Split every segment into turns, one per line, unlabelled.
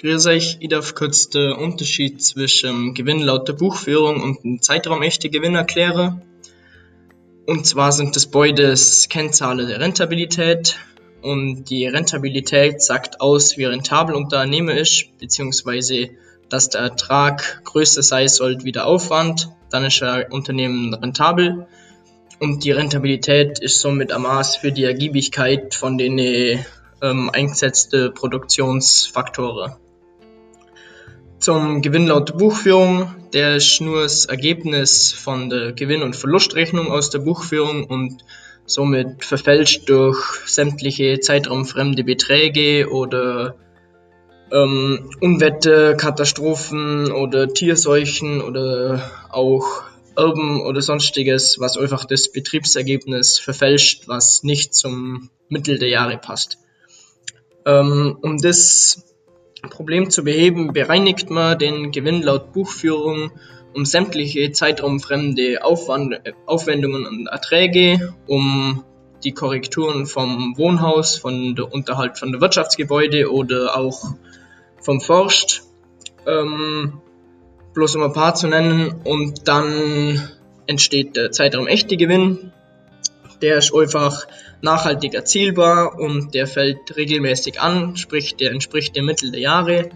Grüß euch, ich kurz den Unterschied zwischen Gewinn laut der Buchführung und dem Zeitraum echte Gewinn erklären. Und zwar sind das beides Kennzahlen der Rentabilität. Und die Rentabilität sagt aus, wie rentabel Unternehmen ist, beziehungsweise dass der Ertrag größer sein sollte wie der Aufwand. Dann ist ein Unternehmen rentabel. Und die Rentabilität ist somit ein Maß für die Ergiebigkeit von den ähm, eingesetzten Produktionsfaktoren zum Gewinn laut Buchführung. Der ist nur das Ergebnis von der Gewinn- und Verlustrechnung aus der Buchführung und somit verfälscht durch sämtliche zeitraumfremde Beträge oder ähm, Unwetter, Katastrophen oder Tierseuchen oder auch Erben oder sonstiges, was einfach das Betriebsergebnis verfälscht, was nicht zum Mittel der Jahre passt. Ähm, um das Problem zu beheben, bereinigt man den Gewinn laut Buchführung um sämtliche zeitraumfremde Aufwand, Aufwendungen und Erträge, um die Korrekturen vom Wohnhaus, von der Unterhalt von der Wirtschaftsgebäude oder auch vom Forst, ähm, bloß um ein paar zu nennen, und dann entsteht der Zeitraum echte Gewinn. Der ist einfach nachhaltig erzielbar und der fällt regelmäßig an, sprich der entspricht dem Mittel der Jahre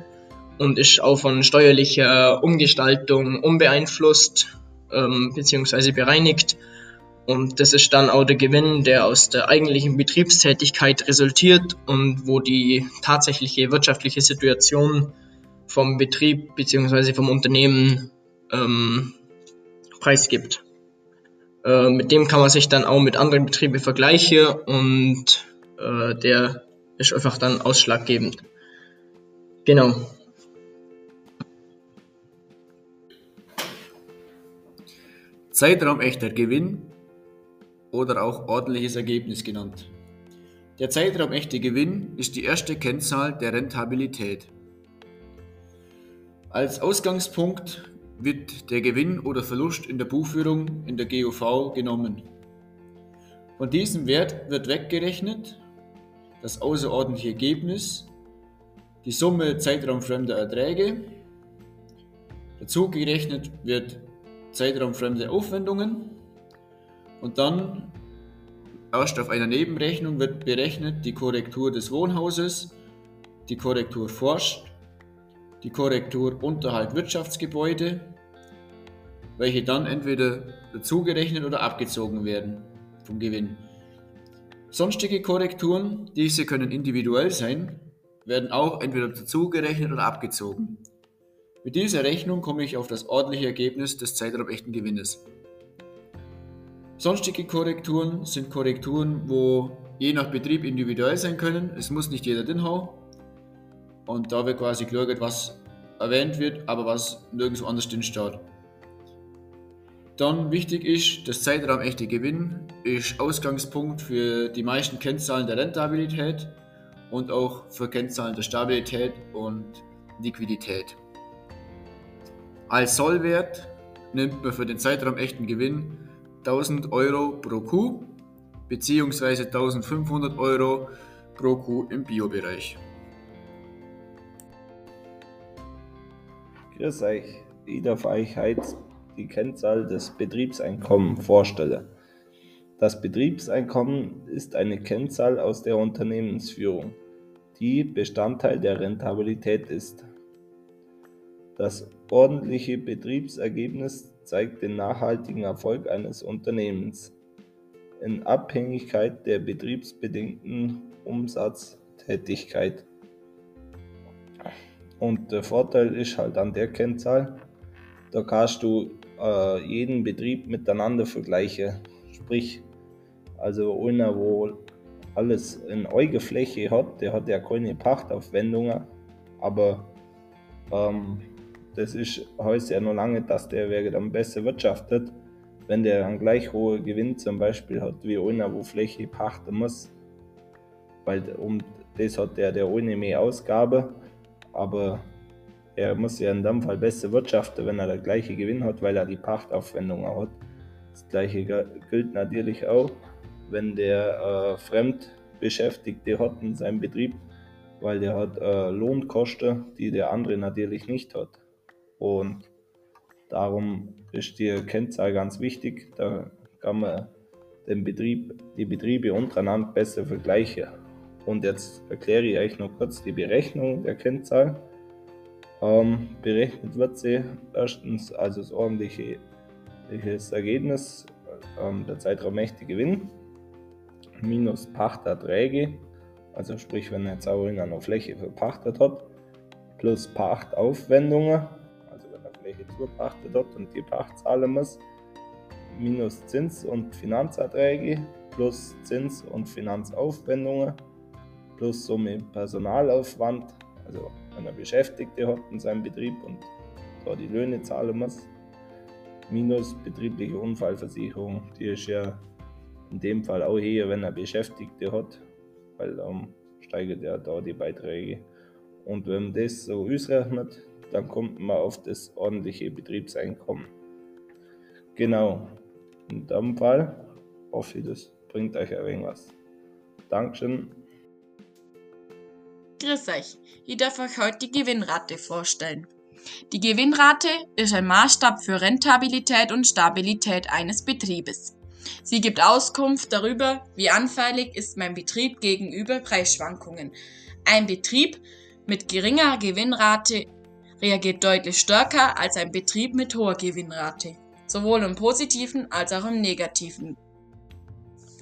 und ist auch von steuerlicher Umgestaltung unbeeinflusst ähm, bzw. bereinigt. Und das ist dann auch der Gewinn, der aus der eigentlichen Betriebstätigkeit resultiert und wo die tatsächliche wirtschaftliche Situation vom Betrieb bzw. vom Unternehmen ähm, preisgibt. Äh, mit dem kann man sich dann auch mit anderen Betrieben vergleichen und äh, der ist einfach dann ausschlaggebend. Genau.
Zeitraum echter Gewinn oder auch ordentliches Ergebnis genannt. Der Zeitraum echte Gewinn ist die erste Kennzahl der Rentabilität. Als Ausgangspunkt wird der Gewinn oder Verlust in der Buchführung in der GOV genommen. Von diesem Wert wird weggerechnet das außerordentliche Ergebnis, die Summe zeitraumfremder Erträge, dazu gerechnet wird zeitraumfremde Aufwendungen und dann erst auf einer Nebenrechnung wird berechnet die Korrektur des Wohnhauses, die Korrektur Forst die Korrektur Unterhalt Wirtschaftsgebäude, welche dann entweder dazugerechnet oder abgezogen werden vom Gewinn. Sonstige Korrekturen, diese können individuell sein, werden auch entweder dazugerechnet oder abgezogen. Mit dieser Rechnung komme ich auf das ordentliche Ergebnis des zeitraumechten Gewinnes. Sonstige Korrekturen sind Korrekturen, wo je nach Betrieb individuell sein können. Es muss nicht jeder drin haben. Und da wird quasi geschaut, was erwähnt wird, aber was nirgendwo anders drin steht. Dann wichtig ist, das Zeitraum echte Gewinn ist Ausgangspunkt für die meisten Kennzahlen der Rentabilität und auch für Kennzahlen der Stabilität und Liquidität. Als Sollwert nimmt man für den Zeitraum echten Gewinn 1000 Euro pro Kuh bzw. 1500 Euro pro Kuh im Biobereich.
Grüß euch, ich darf euch heute die Kennzahl des Betriebseinkommens vorstellen. Das Betriebseinkommen ist eine Kennzahl aus der Unternehmensführung, die Bestandteil der Rentabilität ist. Das ordentliche Betriebsergebnis zeigt den nachhaltigen Erfolg eines Unternehmens in Abhängigkeit der betriebsbedingten Umsatztätigkeit. Und der Vorteil ist halt an der Kennzahl, da kannst du äh, jeden Betrieb miteinander vergleichen. Sprich, also einer, wo alles in euge Fläche hat, der hat ja keine Pachtaufwendungen, aber ähm, das ist, heißt ja noch lange, dass der wäre dann besser wirtschaftet, wenn der einen gleich hohen Gewinn zum Beispiel hat, wie einer, wo Fläche pachten muss. Weil um das hat der, der ohne mehr Ausgabe aber er muss ja in dem Fall besser wirtschaften, wenn er der gleiche Gewinn hat, weil er die Pachtaufwendungen hat. Das gleiche gilt natürlich auch, wenn der äh, Fremdbeschäftigte hat in seinem Betrieb, weil der hat äh, Lohnkosten, die der andere natürlich nicht hat. Und darum ist die Kennzahl ganz wichtig. Da kann man den Betrieb, die Betriebe untereinander besser vergleichen. Und jetzt erkläre ich euch noch kurz die Berechnung der Kennzahl. Ähm, berechnet wird sie erstens also das ordentliche Ergebnis, ähm, der Zeitraum echte Gewinn, minus Pachterträge, also sprich, wenn jetzt in einer Fläche verpachtet hat, plus Pachtaufwendungen, also wenn er Fläche zupachtet hat und die Pacht zahlen muss, minus Zins- und Finanzerträge, plus Zins- und Finanzaufwendungen, plus Summe Personalaufwand, also wenn er Beschäftigte hat in seinem Betrieb und da die Löhne zahlen muss, minus betriebliche Unfallversicherung, die ist ja in dem Fall auch hier, wenn er Beschäftigte hat, weil dann steigert er da die Beiträge. Und wenn man das so ausrechnet, dann kommt man auf das ordentliche Betriebseinkommen. Genau, in dem Fall hoffe ich, das bringt euch ein wenig was. Dankeschön.
Grüß euch, ich darf euch heute die Gewinnrate vorstellen. Die Gewinnrate ist ein Maßstab für Rentabilität und Stabilität eines Betriebes. Sie gibt Auskunft darüber, wie anfällig ist mein Betrieb gegenüber Preisschwankungen. Ein Betrieb mit geringer Gewinnrate reagiert deutlich stärker als ein Betrieb mit hoher Gewinnrate, sowohl im positiven als auch im negativen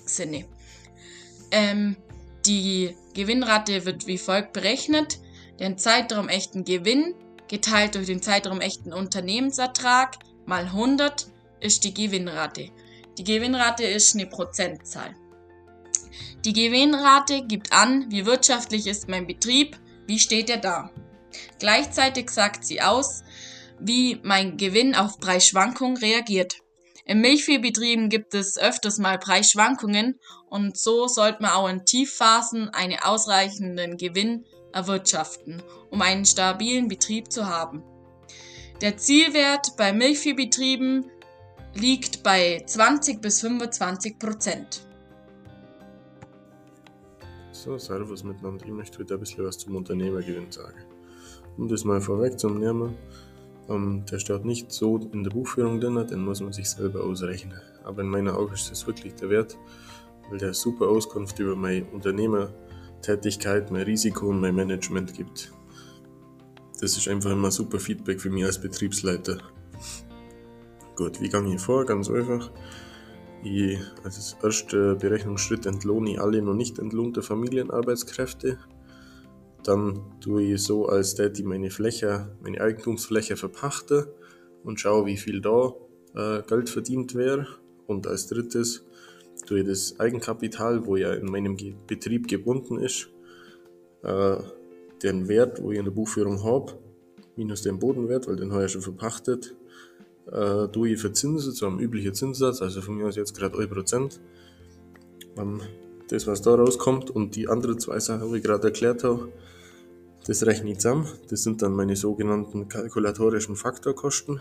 Sinne. Ähm, die Gewinnrate wird wie folgt berechnet. Den Zeitraum echten Gewinn geteilt durch den Zeitraum echten Unternehmensertrag mal 100 ist die Gewinnrate. Die Gewinnrate ist eine Prozentzahl. Die Gewinnrate gibt an, wie wirtschaftlich ist mein Betrieb, wie steht er da. Gleichzeitig sagt sie aus, wie mein Gewinn auf Preisschwankungen reagiert. In Milchviehbetrieben gibt es öfters mal Preisschwankungen und so sollte man auch in Tiefphasen einen ausreichenden Gewinn erwirtschaften, um einen stabilen Betrieb zu haben. Der Zielwert bei Milchviehbetrieben liegt bei 20 bis 25 Prozent.
So, Servus miteinander. Ich möchte heute ein bisschen was zum Unternehmergewinn sagen. Um das mal vorweg zu nehmen, ähm, der steht nicht so in der Buchführung drin, den muss man sich selber ausrechnen. Aber in meinen Augen ist das wirklich der Wert, weil der super Auskunft über meine Unternehmertätigkeit, mein Risiko und mein Management gibt. Das ist einfach immer super Feedback für mich als Betriebsleiter. Gut, wie gehe ich vor? Ganz einfach. Ich, als erster Berechnungsschritt entlohne ich alle noch nicht entlohnte Familienarbeitskräfte. Dann tue ich so, als der die meine Fläche, meine Eigentumsfläche verpachte und schaue, wie viel da äh, Geld verdient wäre. Und als drittes tue ich das Eigenkapital, wo ja in meinem Betrieb gebunden ist, äh, den Wert, wo ich in der Buchführung habe, minus den Bodenwert, weil den habe ich schon verpachtet, äh, tue ich verzinsen zu einem üblichen Zinssatz, also von mir aus jetzt gerade 1%. Ähm, das, was da rauskommt und die anderen zwei Sachen, die ich gerade erklärt habe, das rechne ich zusammen. Das sind dann meine sogenannten kalkulatorischen Faktorkosten.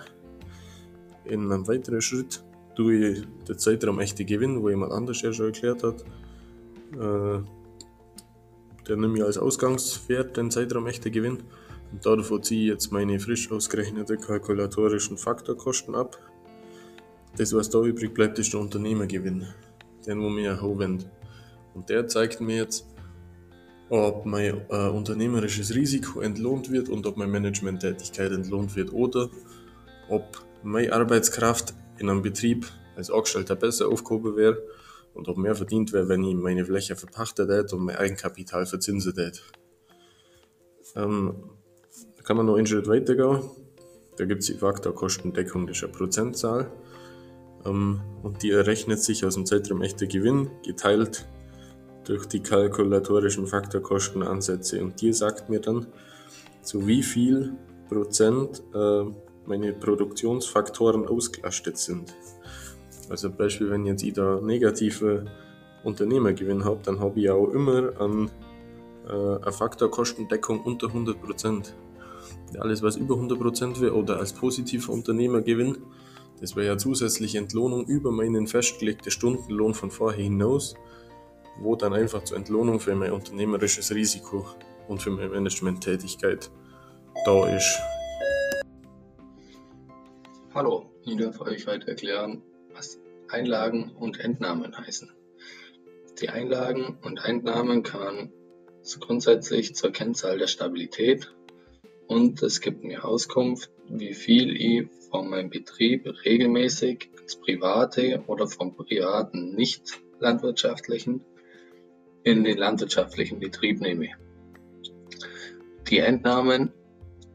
In einem weiteren Schritt tue ich den Zeitraum echte Gewinn, wo jemand anders ja schon erklärt hat. Äh, der nehme ich als Ausgangswert den Zeitraum echte Gewinn und davon ziehe ich jetzt meine frisch ausgerechneten kalkulatorischen Faktorkosten ab. Das, was da übrig bleibt, ist der Unternehmergewinn, den wo mir haben. Und der zeigt mir jetzt, ob mein äh, unternehmerisches Risiko entlohnt wird und ob meine Managementtätigkeit entlohnt wird oder ob meine Arbeitskraft in einem Betrieb als Angestellter besser aufgehoben wäre und ob mehr verdient wäre, wenn ich meine Fläche verpachtet hätte und mein Eigenkapital verzinset hätte. Ähm, da kann man noch einen Schritt weitergehen. Da gibt es die Faktorkostendeckung, das ist eine Prozentzahl. Ähm, und die errechnet sich aus dem Zeitraum echter Gewinn geteilt durch die kalkulatorischen Faktorkostenansätze. Und die sagt mir dann, zu wie viel Prozent äh, meine Produktionsfaktoren ausgelastet sind. Also Beispiel, wenn jetzt ich da negative Unternehmergewinn habe, dann habe ich auch immer an, äh, eine Faktorkostendeckung unter 100%. Alles, was über 100% wäre oder als positiver Unternehmergewinn, das wäre ja zusätzliche Entlohnung über meinen festgelegten Stundenlohn von vorher hinaus wo dann einfach zur Entlohnung für mein unternehmerisches Risiko und für meine Management-Tätigkeit da ist.
Hallo, ich darf euch heute erklären, was Einlagen und Entnahmen heißen. Die Einlagen und Entnahmen kann grundsätzlich zur Kennzahl der Stabilität und es gibt mir Auskunft, wie viel ich von meinem Betrieb regelmäßig ins private oder vom privaten nicht landwirtschaftlichen in den landwirtschaftlichen Betrieb nehme. Die Entnahmen,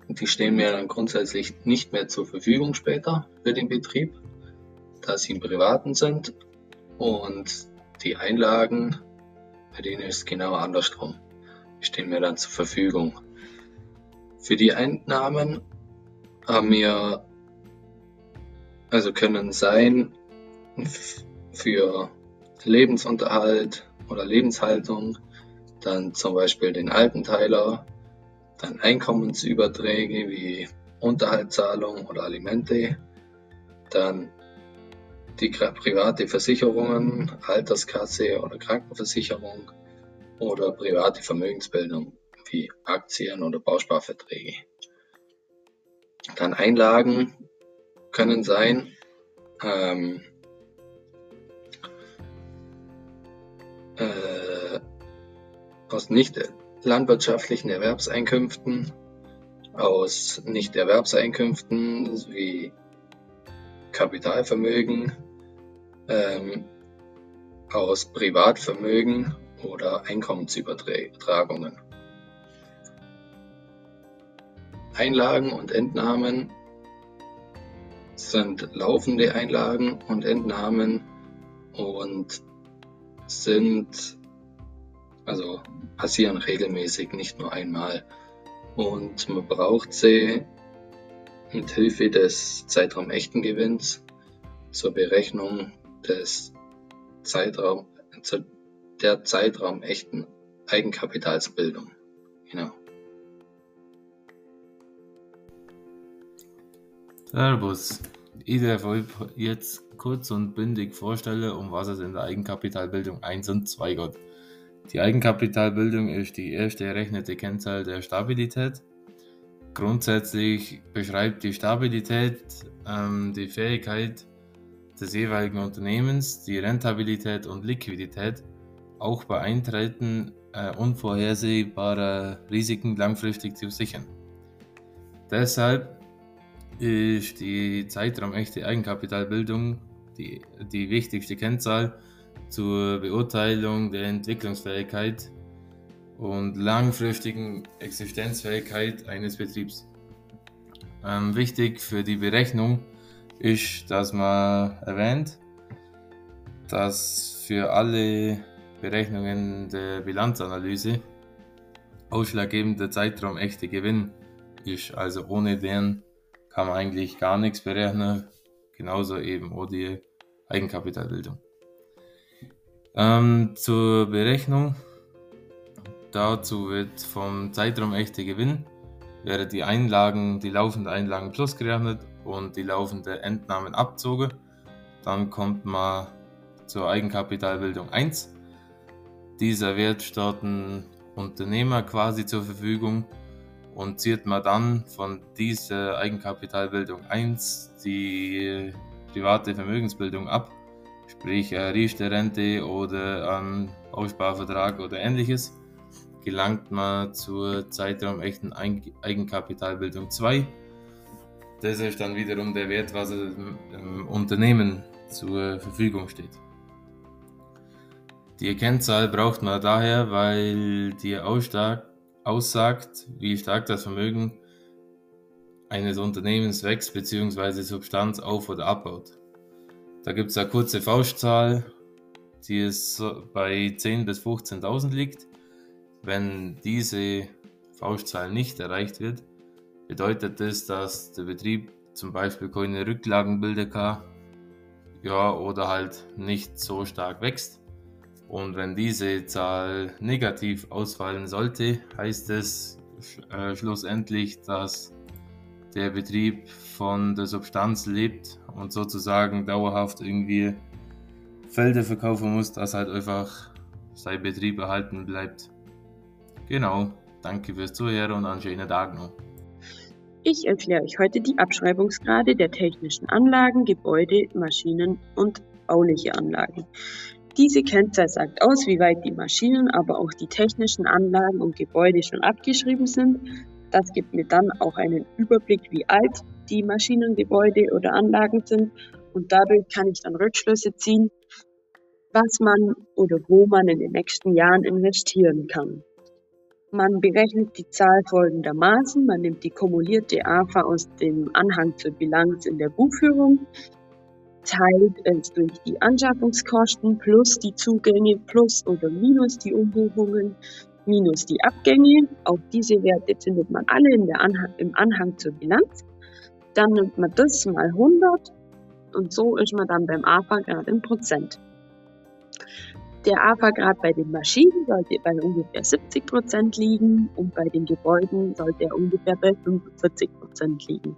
die stehen mir dann grundsätzlich nicht mehr zur Verfügung später für den Betrieb, da sie im privaten sind und die Einlagen, bei denen ist es genau andersrum, stehen mir dann zur Verfügung. Für die Einnahmen haben wir, also können sein für Lebensunterhalt oder Lebenshaltung, dann zum Beispiel den Altenteiler, dann Einkommensüberträge wie Unterhaltszahlung oder Alimente, dann die private Versicherungen, Alterskasse oder Krankenversicherung oder private Vermögensbildung wie Aktien oder Bausparverträge. Dann Einlagen können sein, ähm, aus nicht landwirtschaftlichen Erwerbseinkünften, aus Nicht-Erwerbseinkünften wie Kapitalvermögen, ähm, aus Privatvermögen oder Einkommensübertragungen. Einlagen und Entnahmen sind laufende Einlagen und Entnahmen und sind, also passieren regelmäßig, nicht nur einmal. Und man braucht sie mit Hilfe des Zeitraum echten Gewinns zur Berechnung des Zeitraum, der Zeitraum echten Eigenkapitalsbildung. Genau.
Servus. Ich darf euch jetzt kurz und bündig vorstellen, um was es in der Eigenkapitalbildung 1 und 2 geht. Die Eigenkapitalbildung ist die erste errechnete Kennzahl der Stabilität. Grundsätzlich beschreibt die Stabilität ähm, die Fähigkeit des jeweiligen Unternehmens, die Rentabilität und Liquidität auch bei Eintreten äh, unvorhersehbarer Risiken langfristig zu sichern. Deshalb ist die zeitraumechte Eigenkapitalbildung die, die wichtigste Kennzahl zur Beurteilung der Entwicklungsfähigkeit und langfristigen Existenzfähigkeit eines Betriebs. Ähm, wichtig für die Berechnung ist, dass man erwähnt, dass für alle Berechnungen der Bilanzanalyse ausschlaggebender Zeitraum echte Gewinn ist, also ohne den kann man eigentlich gar nichts berechnen. Genauso eben auch die Eigenkapitalbildung. Ähm, zur Berechnung. Dazu wird vom Zeitraum echte Gewinn wäre die Einlagen, die laufende Einlagen plus gerechnet und die laufende Entnahmen abzogen. Dann kommt man zur Eigenkapitalbildung 1. Dieser Wert steht dem Unternehmer quasi zur Verfügung und zieht man dann von dieser Eigenkapitalbildung 1 die private Vermögensbildung ab, sprich Riester-Rente oder ein Bausparvertrag oder ähnliches, gelangt man zur zeitraumechten Eigenkapitalbildung 2. Das ist dann wiederum der Wert, was im Unternehmen zur Verfügung steht. Die Kennzahl braucht man daher, weil die aussagt, wie stark das Vermögen eines Unternehmens wächst bzw. Substanz auf- oder abbaut. Da gibt es eine kurze Faustzahl, die es bei 10.000 bis 15.000 liegt. Wenn diese Faustzahl nicht erreicht wird, bedeutet das, dass der Betrieb zum Beispiel keine Rücklagen bilden kann ja, oder halt nicht so stark wächst. Und wenn diese Zahl negativ ausfallen sollte, heißt es äh, schlussendlich, dass der Betrieb von der Substanz lebt und sozusagen dauerhaft irgendwie Felder verkaufen muss, dass halt einfach sein Betrieb erhalten bleibt. Genau, Danke fürs Zuhören und einen schönen Tag noch.
Ich erkläre euch heute die Abschreibungsgrade der technischen Anlagen, Gebäude, Maschinen und bauliche Anlagen. Diese Kennzahl sagt aus, wie weit die Maschinen, aber auch die technischen Anlagen und Gebäude schon abgeschrieben sind. Das gibt mir dann auch einen Überblick, wie alt die Maschinen, Gebäude oder Anlagen sind und dadurch kann ich dann Rückschlüsse ziehen, was man oder wo man in den nächsten Jahren investieren kann. Man berechnet die Zahl folgendermaßen. Man nimmt die kumulierte AFA aus dem Anhang zur Bilanz in der Buchführung, teilt es durch die Anschaffungskosten plus die Zugänge plus oder minus die Umbuchungen minus die Abgänge. Auch diese Werte findet man alle Anhang, im Anhang zur Bilanz. Dann nimmt man das mal 100 und so ist man dann beim AFA-Grad in Prozent. Der AFA-Grad bei den Maschinen sollte bei ungefähr 70 Prozent liegen und bei den Gebäuden sollte er ungefähr bei 45 Prozent liegen.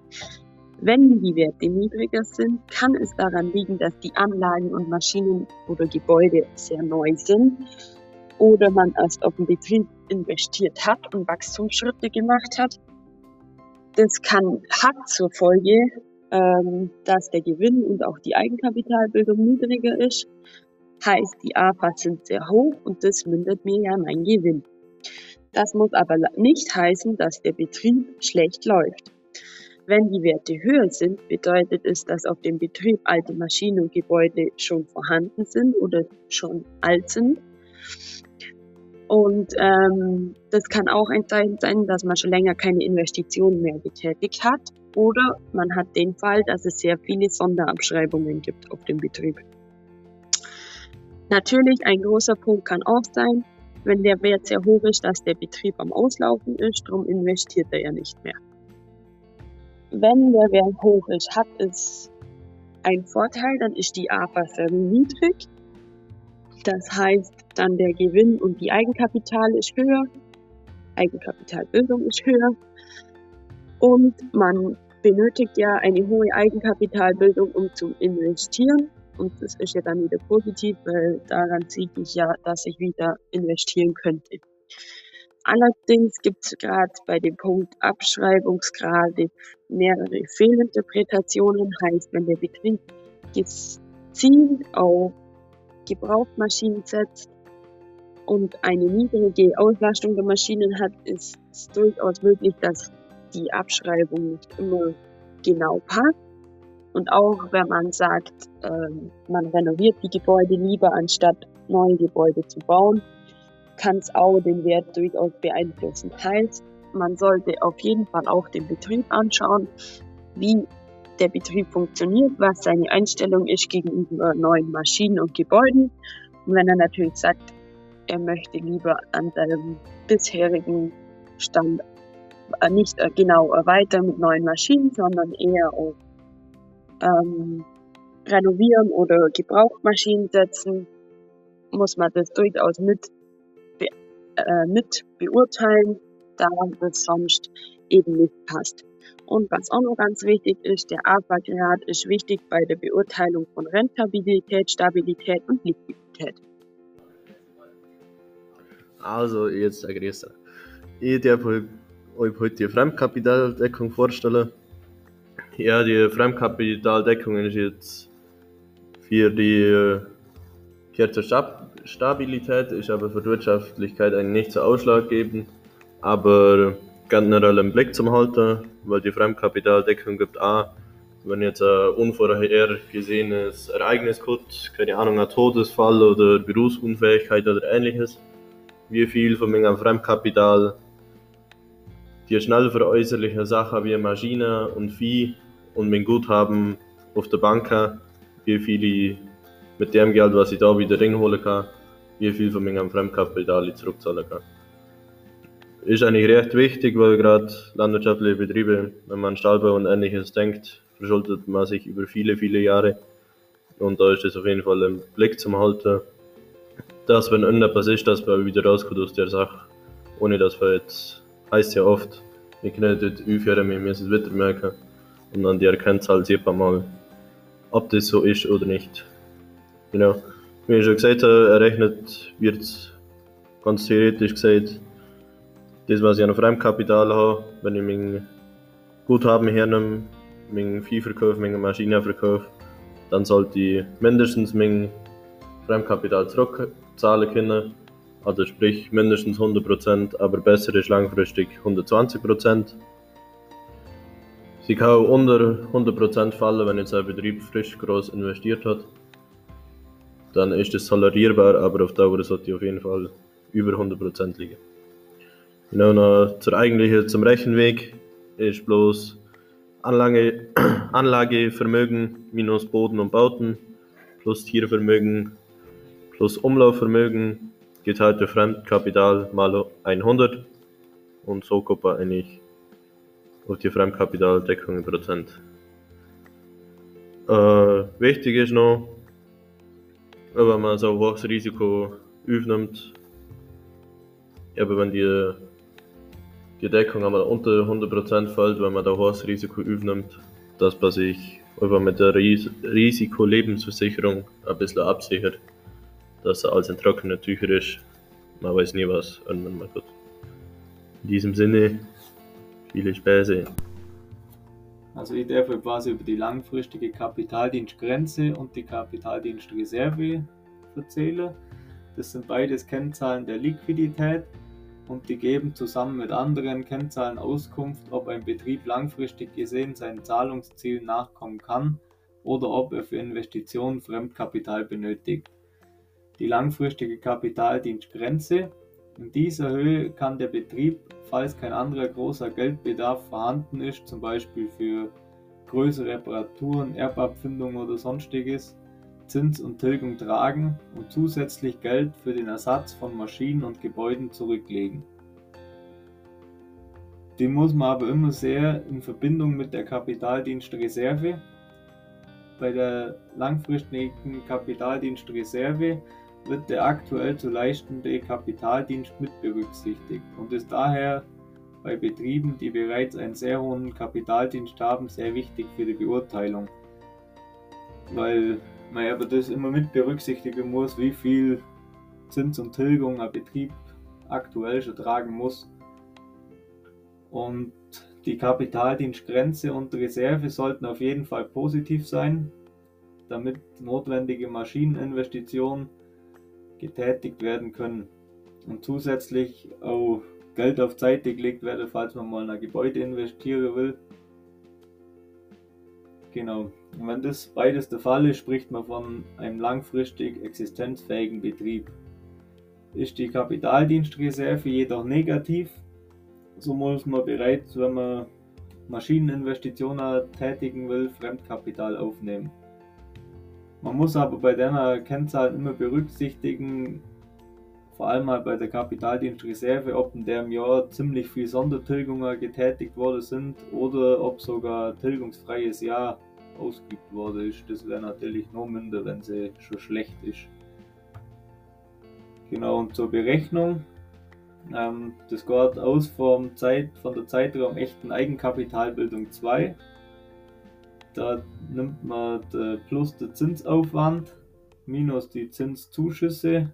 Wenn die Werte niedriger sind, kann es daran liegen, dass die Anlagen und Maschinen oder Gebäude sehr neu sind oder man erst auf den Betrieb investiert hat und Wachstumsschritte gemacht hat. Das kann, hat zur Folge, ähm, dass der Gewinn und auch die Eigenkapitalbildung niedriger ist. Heißt, die AFAs sind sehr hoch und das mindert mir ja mein Gewinn. Das muss aber nicht heißen, dass der Betrieb schlecht läuft. Wenn die Werte höher sind, bedeutet es, dass auf dem Betrieb alte Maschinen und Gebäude schon vorhanden sind oder schon alt sind. Und ähm, das kann auch ein Zeichen sein, dass man schon länger keine Investitionen mehr getätigt hat. Oder man hat den Fall, dass es sehr viele Sonderabschreibungen gibt auf dem Betrieb. Natürlich, ein großer Punkt kann auch sein, wenn der Wert sehr hoch ist, dass der Betrieb am Auslaufen ist, darum investiert er ja nicht mehr wenn der Wert hoch ist, hat es einen Vorteil, dann ist die AFA sehr niedrig. Das heißt, dann der Gewinn und die Eigenkapital ist höher, Eigenkapitalbildung ist höher und man benötigt ja eine hohe Eigenkapitalbildung, um zu investieren. Und das ist ja dann wieder positiv, weil daran ziehe ich ja, dass ich wieder investieren könnte. Allerdings gibt es gerade bei dem Punkt Abschreibungsgrade mehrere Fehlinterpretationen. Heißt, wenn der Betrieb gezielt auf Gebrauchtmaschinen setzt und eine niedrige Auslastung der Maschinen hat, ist es durchaus möglich, dass die Abschreibung nicht immer genau passt. Und auch wenn man sagt, ähm, man renoviert die Gebäude lieber, anstatt neue Gebäude zu bauen, kann es auch den Wert durchaus beeinflussen. Heißt, man sollte auf jeden Fall auch den Betrieb anschauen, wie der Betrieb funktioniert, was seine Einstellung ist gegenüber neuen Maschinen und Gebäuden. Und wenn er natürlich sagt, er möchte lieber an seinem bisherigen Stand äh, nicht äh, genau erweitern mit neuen Maschinen, sondern eher auf ähm, renovieren oder Gebrauchmaschinen setzen, muss man das durchaus mit äh, mit beurteilen, da das sonst eben nicht passt. Und was auch noch ganz wichtig ist, der AFA-Grad ist wichtig bei der Beurteilung von Rentabilität, Stabilität und Liquidität.
Also, jetzt der Größe. Ich darf euch heute die Fremdkapitaldeckung vorstellen. Ja, die Fremdkapitaldeckung ist jetzt für die Kürzer Stabilität ist aber für die Wirtschaftlichkeit eigentlich nicht so ausschlaggebend, aber generell im Blick zum halten, weil die Fremdkapitaldeckung gibt auch, wenn jetzt ein unvorhergesehenes Ereignis kommt, keine Ahnung, ein Todesfall oder Berufsunfähigkeit oder ähnliches, wie viel von meinem Fremdkapital die schnell veräußerliche Sachen wie Maschine und Vieh und mein Guthaben auf der Bank, wie viel ich mit dem Geld, was ich da wieder reinholen kann, wie viel von meinem Fremdkapital ich zurückzahlen kann. Ist eigentlich recht wichtig, weil gerade landwirtschaftliche Betriebe, wenn man Stahlbau und ähnliches denkt, verschuldet man sich über viele, viele Jahre. Und da ist es auf jeden Fall im Blick zum Halten, dass wenn irgendetwas ist, dass man wieder rauskommt aus der Sache, ohne dass man jetzt, heißt ja oft, wir können dort aufhören, wir müssen es wieder merken. Und dann die Erkennzahl sieht man mal, ob das so ist oder nicht. Genau. Wie ich schon gesagt habe, errechnet wird ganz theoretisch gesagt das, was ich an Fremdkapital habe, wenn ich mein Guthaben hernehme, mein Vieh verkaufe, meine Maschine verkaufe, dann sollte ich mindestens mein Fremdkapital zurückzahlen können. Also sprich mindestens 100%, aber besser ist langfristig 120%. Sie kann auch unter 100% fallen, wenn jetzt ein Betrieb frisch groß investiert hat. Dann ist das tolerierbar, aber auf Dauer sollte auf jeden Fall über 100% liegen. Genau noch zur eigentlichen, zum Rechenweg ist bloß Anlage, Anlagevermögen minus Boden und Bauten plus Tiervermögen plus Umlaufvermögen geteilt durch Fremdkapital mal 100 und so kommt man eigentlich auf die Fremdkapitaldeckung in Prozent. Äh, wichtig ist noch, wenn man so ein hohes Risiko aufnimmt, eben wenn die, die Deckung einmal unter 100% fällt, wenn man da hohes Risiko aufnimmt, dass man sich einfach mit der Ris Risikolebensversicherung ein bisschen absichert, dass als in trockenen Tücher ist. Man weiß nie, was irgendwann mal wird. In diesem Sinne, viele Späße.
Also ich darf quasi über die langfristige Kapitaldienstgrenze und die Kapitaldienstreserve erzählen. Das sind beides Kennzahlen der Liquidität und die geben zusammen mit anderen Kennzahlen Auskunft, ob ein Betrieb langfristig gesehen seinen Zahlungszielen nachkommen kann oder ob er für Investitionen Fremdkapital benötigt. Die langfristige Kapitaldienstgrenze. In dieser Höhe kann der Betrieb, falls kein anderer großer Geldbedarf vorhanden ist, zum Beispiel für größere Reparaturen, Erbabfindung oder sonstiges, Zins und Tilgung tragen und zusätzlich Geld für den Ersatz von Maschinen und Gebäuden zurücklegen. Die muss man aber immer sehr in Verbindung mit der Kapitaldienstreserve. Bei der langfristigen Kapitaldienstreserve wird der aktuell zu leistende Kapitaldienst mit berücksichtigt und ist daher bei Betrieben, die bereits einen sehr hohen Kapitaldienst haben, sehr wichtig für die Beurteilung. Weil man aber das immer mit berücksichtigen muss, wie viel Zins und Tilgung ein Betrieb aktuell schon tragen muss. Und die Kapitaldienstgrenze und Reserve sollten auf jeden Fall positiv sein, damit notwendige Maschineninvestitionen getätigt werden können. Und zusätzlich auch Geld auf Seite gelegt werden, falls man mal in ein Gebäude investieren will. Genau. Und wenn das beides der Fall ist, spricht man von einem langfristig existenzfähigen Betrieb. Ist die Kapitaldienstreserve jedoch negativ, so muss man bereits, wenn man Maschineninvestitionen tätigen will, Fremdkapital aufnehmen. Man muss aber bei der Kennzahl immer berücksichtigen, vor allem mal bei der Kapitaldienstreserve, ob in dem Jahr ziemlich viel Sondertilgungen getätigt worden sind oder ob sogar tilgungsfreies Jahr ausgeübt worden ist. Das wäre natürlich noch minder, wenn sie schon schlecht ist. Genau, und zur Berechnung. Ähm, das geht aus vom Zeit, von der Zeitraum echten Eigenkapitalbildung 2. Da nimmt man plus den Zinsaufwand minus die Zinszuschüsse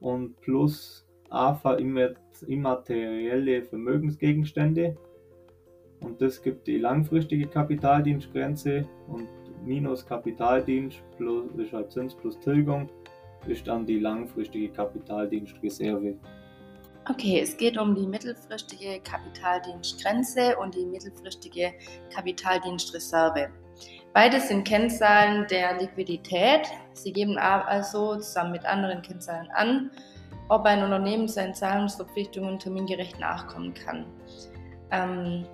und plus AFA immaterielle Vermögensgegenstände. Und das gibt die langfristige Kapitaldienstgrenze und minus Kapitaldienst plus ist halt Zins plus Tilgung ist dann die langfristige Kapitaldienstreserve.
Okay, es geht um die mittelfristige Kapitaldienstgrenze und die mittelfristige Kapitaldienstreserve. Beides sind Kennzahlen der Liquidität. Sie geben also zusammen mit anderen Kennzahlen an, ob ein Unternehmen seinen Zahlungsverpflichtungen termingerecht nachkommen kann. Ähm,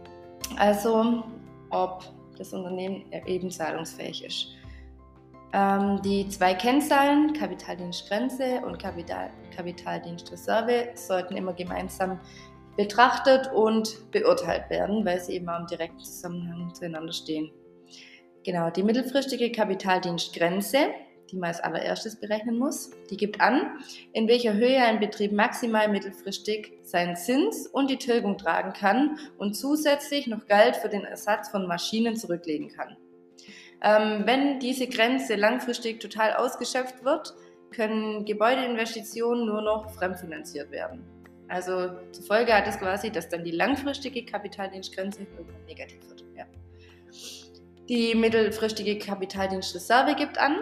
also ob das Unternehmen eben zahlungsfähig ist. Ähm, die zwei Kennzahlen, Kapitaldienstgrenze und Kapital, Kapitaldienstreserve, sollten immer gemeinsam betrachtet und beurteilt werden, weil sie eben auch im direkten Zusammenhang zueinander stehen. Genau, die mittelfristige Kapitaldienstgrenze, die man als allererstes berechnen muss, die gibt an, in welcher Höhe ein Betrieb maximal mittelfristig seinen Zins und die Tilgung tragen kann und zusätzlich noch Geld für den Ersatz von Maschinen zurücklegen kann. Ähm, wenn diese Grenze langfristig total ausgeschöpft wird, können Gebäudeinvestitionen nur noch fremdfinanziert werden. Also zur Folge hat es quasi, dass dann die langfristige Kapitaldienstgrenze negativ wird. Ja. Die mittelfristige Kapitaldienstreserve gibt an,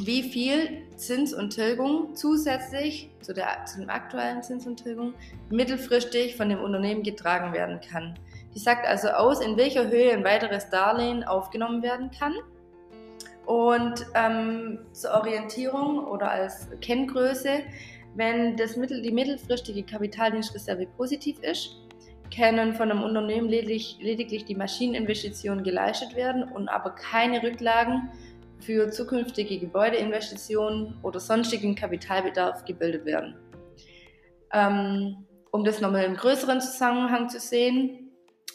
wie viel Zins und Tilgung zusätzlich zu, der, zu dem aktuellen Zins und Tilgung mittelfristig von dem Unternehmen getragen werden kann. Die sagt also aus, in welcher Höhe ein weiteres Darlehen aufgenommen werden kann. Und ähm, zur Orientierung oder als Kenngröße, wenn das mittel, die mittelfristige Kapitaldienstreserve positiv ist, können von einem Unternehmen lediglich, lediglich die Maschineninvestitionen geleistet werden und aber keine Rücklagen für zukünftige Gebäudeinvestitionen oder sonstigen Kapitalbedarf gebildet werden. Ähm, um das nochmal im größeren Zusammenhang zu sehen,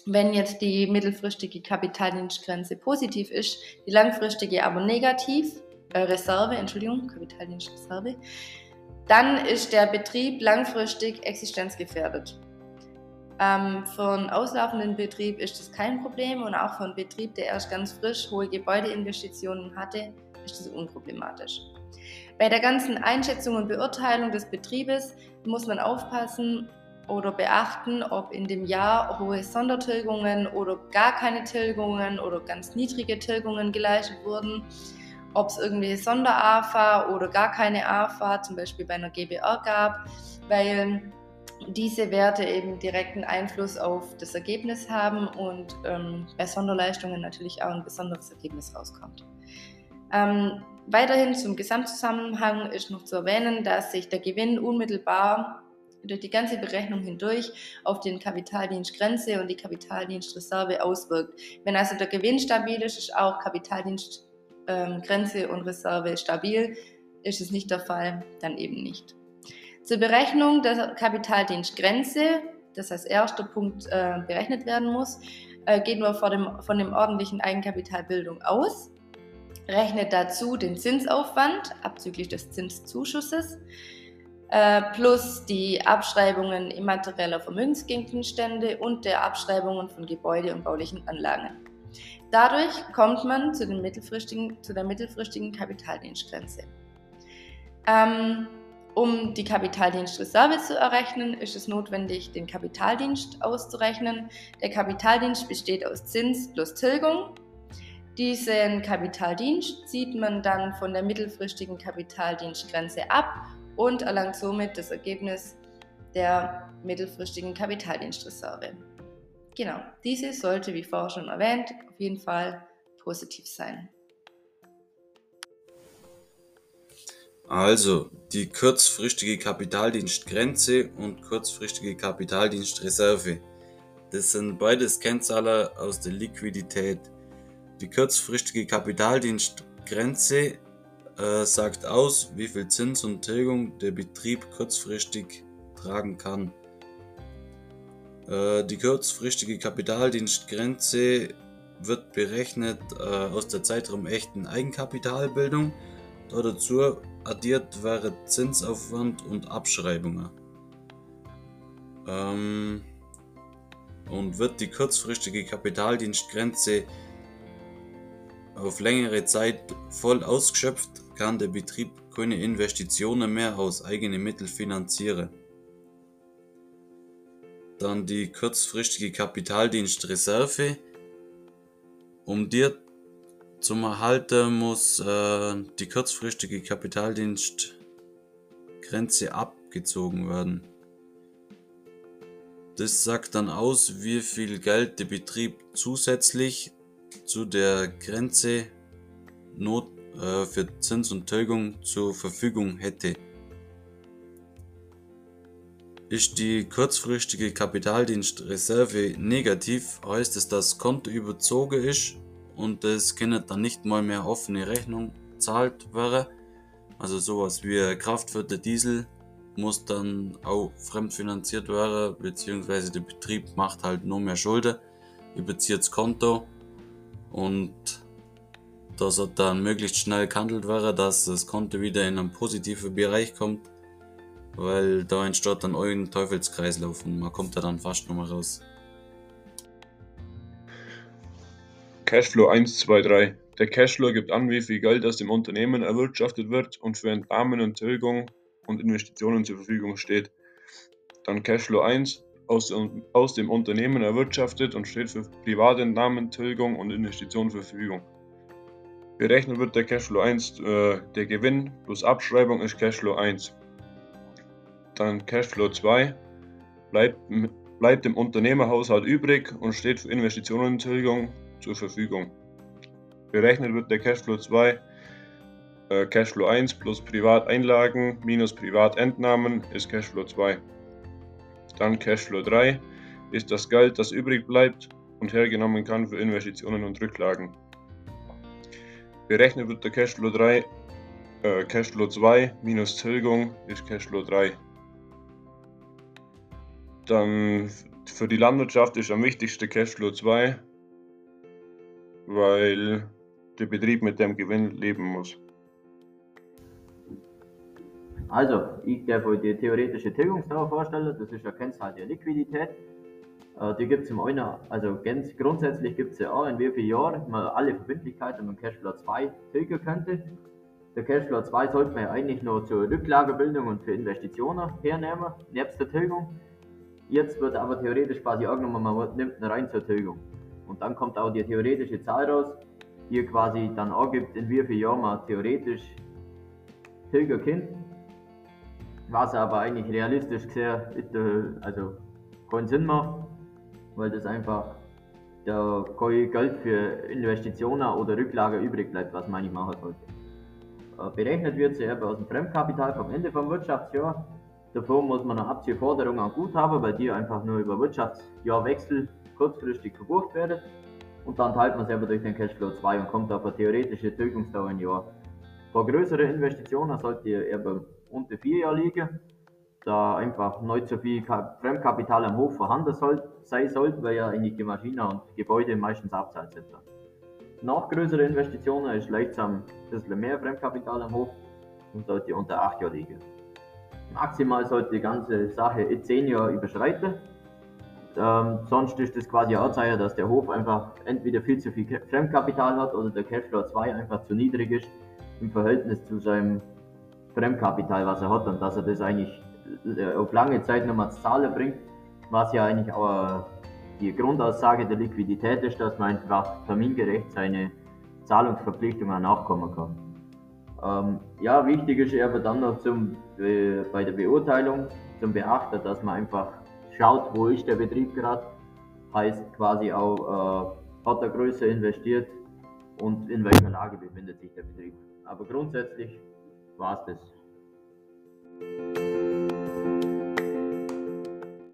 wenn jetzt die mittelfristige Kapitaldienstgrenze positiv ist, die langfristige aber negativ, äh, Reserve, Entschuldigung, Kapitaldienstreserve, dann ist der Betrieb langfristig existenzgefährdet. Ähm, für einen auslaufenden Betrieb ist das kein Problem und auch für einen Betrieb, der erst ganz frisch hohe Gebäudeinvestitionen hatte, ist das unproblematisch. Bei der ganzen Einschätzung und Beurteilung des Betriebes muss man aufpassen oder beachten, ob in dem Jahr hohe Sondertilgungen oder gar keine Tilgungen oder ganz niedrige Tilgungen geleistet wurden, ob es irgendwie Sonder-AFA oder gar keine AFA, zum Beispiel bei einer GBR gab, weil diese Werte eben direkten Einfluss auf das Ergebnis haben und ähm, bei Sonderleistungen natürlich auch ein besonderes Ergebnis rauskommt. Ähm, weiterhin zum Gesamtzusammenhang ist noch zu erwähnen, dass sich der Gewinn unmittelbar durch die ganze Berechnung hindurch auf den Kapitaldienstgrenze und die Kapitaldienstreserve auswirkt. Wenn also der Gewinn stabil ist, ist auch Kapitaldienstgrenze ähm, und Reserve stabil. Ist es nicht der Fall, dann eben nicht. Zur Berechnung der Kapitaldienstgrenze, das als erster Punkt äh, berechnet werden muss, äh, gehen wir von dem, von dem ordentlichen Eigenkapitalbildung aus, rechnet dazu den Zinsaufwand abzüglich des Zinszuschusses äh, plus die Abschreibungen immaterieller Vermögensgegenstände und der Abschreibungen von Gebäude und baulichen Anlagen. Dadurch kommt man zu, mittelfristigen, zu der mittelfristigen Kapitaldienstgrenze. Ähm, um die Kapitaldienstreserve zu errechnen, ist es notwendig, den Kapitaldienst auszurechnen. Der Kapitaldienst besteht aus Zins plus Tilgung. Diesen Kapitaldienst zieht man dann von der mittelfristigen Kapitaldienstgrenze ab und erlangt somit das Ergebnis der mittelfristigen Kapitaldienstreserve. Genau, diese sollte, wie vorher schon erwähnt, auf jeden Fall positiv sein.
Also die kurzfristige Kapitaldienstgrenze und kurzfristige Kapitaldienstreserve. Das sind beides Kennzahler aus der Liquidität. Die kurzfristige Kapitaldienstgrenze äh, sagt aus, wie viel Zins und Tilgung der Betrieb kurzfristig tragen kann. Äh, die kurzfristige Kapitaldienstgrenze wird berechnet äh, aus der Zeitraum echten Eigenkapitalbildung. Dazu addiert wäre Zinsaufwand und Abschreibungen. Ähm, und wird die kurzfristige Kapitaldienstgrenze auf längere Zeit voll ausgeschöpft, kann der Betrieb keine Investitionen mehr aus eigenen Mitteln finanzieren. Dann die kurzfristige Kapitaldienstreserve. Um die zum Erhalten muss äh, die kurzfristige Kapitaldienstgrenze abgezogen werden. Das sagt dann aus, wie viel Geld der Betrieb zusätzlich zu der Grenze Not äh, für Zins und Tilgung zur Verfügung hätte. Ist die kurzfristige Kapitaldienstreserve negativ, heißt es, dass das Konto überzogen ist und es kann dann nicht mal mehr offene Rechnung zahlt werden. Also sowas wie Kraft für den Diesel muss dann auch fremdfinanziert werden, beziehungsweise der Betrieb macht halt nur mehr Schulden, überzieht das Konto und da sollte dann möglichst schnell gehandelt werden, dass das Konto wieder in einen positiven Bereich kommt, weil da entsteht dann euren Teufelskreislauf und man kommt da dann fast nochmal raus.
Cashflow 1, 2, 3. Der Cashflow gibt an, wie viel Geld aus dem Unternehmen erwirtschaftet wird und für Entnahmen und Tilgung und Investitionen zur Verfügung steht. Dann Cashflow 1 aus, aus dem Unternehmen erwirtschaftet und steht für Privatentnahmen, Tilgung und Investitionen zur Verfügung. Berechnet wird der Cashflow 1, äh, der Gewinn plus Abschreibung ist Cashflow 1. Dann Cashflow 2 bleibt, bleibt im Unternehmerhaushalt übrig und steht für Investitionen Tilgung zur Verfügung. Berechnet wird der Cashflow 2 äh, Cashflow 1 plus Privateinlagen minus Privatentnahmen ist Cashflow 2. Dann Cashflow 3 ist das Geld, das übrig bleibt und hergenommen kann für Investitionen und Rücklagen. Berechnet wird der Cashflow 3, äh, Cashflow 2 minus Tilgung ist Cashflow 3. Dann für die Landwirtschaft ist am wichtigsten Cashflow 2, weil der Betrieb mit dem Gewinn leben muss.
Also, ich darf euch die theoretische Tilgungsdauer vorstellen. Das ist eine Kennzahl der Liquidität. Äh, die gibt es im einen, also ganz grundsätzlich gibt es ja auch, in wie vielen Jahren man alle Verbindlichkeiten mit Cashflow 2 tilgen könnte. Der Cashflow 2 sollte man ja eigentlich nur zur Rücklagebildung und für Investitionen hernehmen, nebst der Tilgung. Jetzt wird aber theoretisch quasi angenommen, man nimmt ihn rein zur Tilgung. Und dann kommt auch die theoretische Zahl raus, die quasi dann angibt, in wie vielen Jahren man theoretisch tilgen kann. Was aber eigentlich realistisch gesehen also keinen Sinn macht, weil das einfach da kein Geld für Investitionen oder Rücklagen übrig bleibt, was man nicht machen sollte. Äh, berechnet wird sie eben aus dem Fremdkapital vom Ende vom Wirtschaftsjahr. Davor muss man eine Abziehforderung an Guthaben, weil die einfach nur über Wirtschaftsjahrwechsel kurzfristig verbucht werden. Und dann teilt man es eben durch den Cashflow 2 und kommt auf eine theoretische Tilgungsdauer ein Jahr. Bei größeren Investitionen sollte ihr eben unter vier Jahren liegen, da einfach nicht so viel Fremdkapital am Hof vorhanden soll, sein sollte, weil ja eigentlich die Maschinen und Gebäude meistens abzahlt sind. Nach größeren Investitionen ist langsam ein bisschen mehr Fremdkapital am Hof und sollte unter 8 Jahre liegen. Maximal sollte die ganze Sache 10 Jahre überschreiten. Ähm, sonst ist das quasi ein Anzeichen, dass der Hof einfach entweder viel zu viel Fremdkapital hat oder der Cashflow 2 einfach zu niedrig ist im Verhältnis zu seinem Fremdkapital, was er hat und dass er das eigentlich äh, auf lange Zeit nochmal zu Zahlen bringt, was ja eigentlich auch die Grundaussage der Liquidität ist, dass man einfach termingerecht seine Zahlungsverpflichtungen nachkommen kann. Ähm, ja, wichtig ist aber dann noch zum, äh, bei der Beurteilung zum Beachten, dass man einfach schaut, wo ist der Betrieb gerade, heißt quasi auch, äh, hat er größer investiert und in welcher Lage befindet sich der Betrieb. Aber grundsätzlich war es das.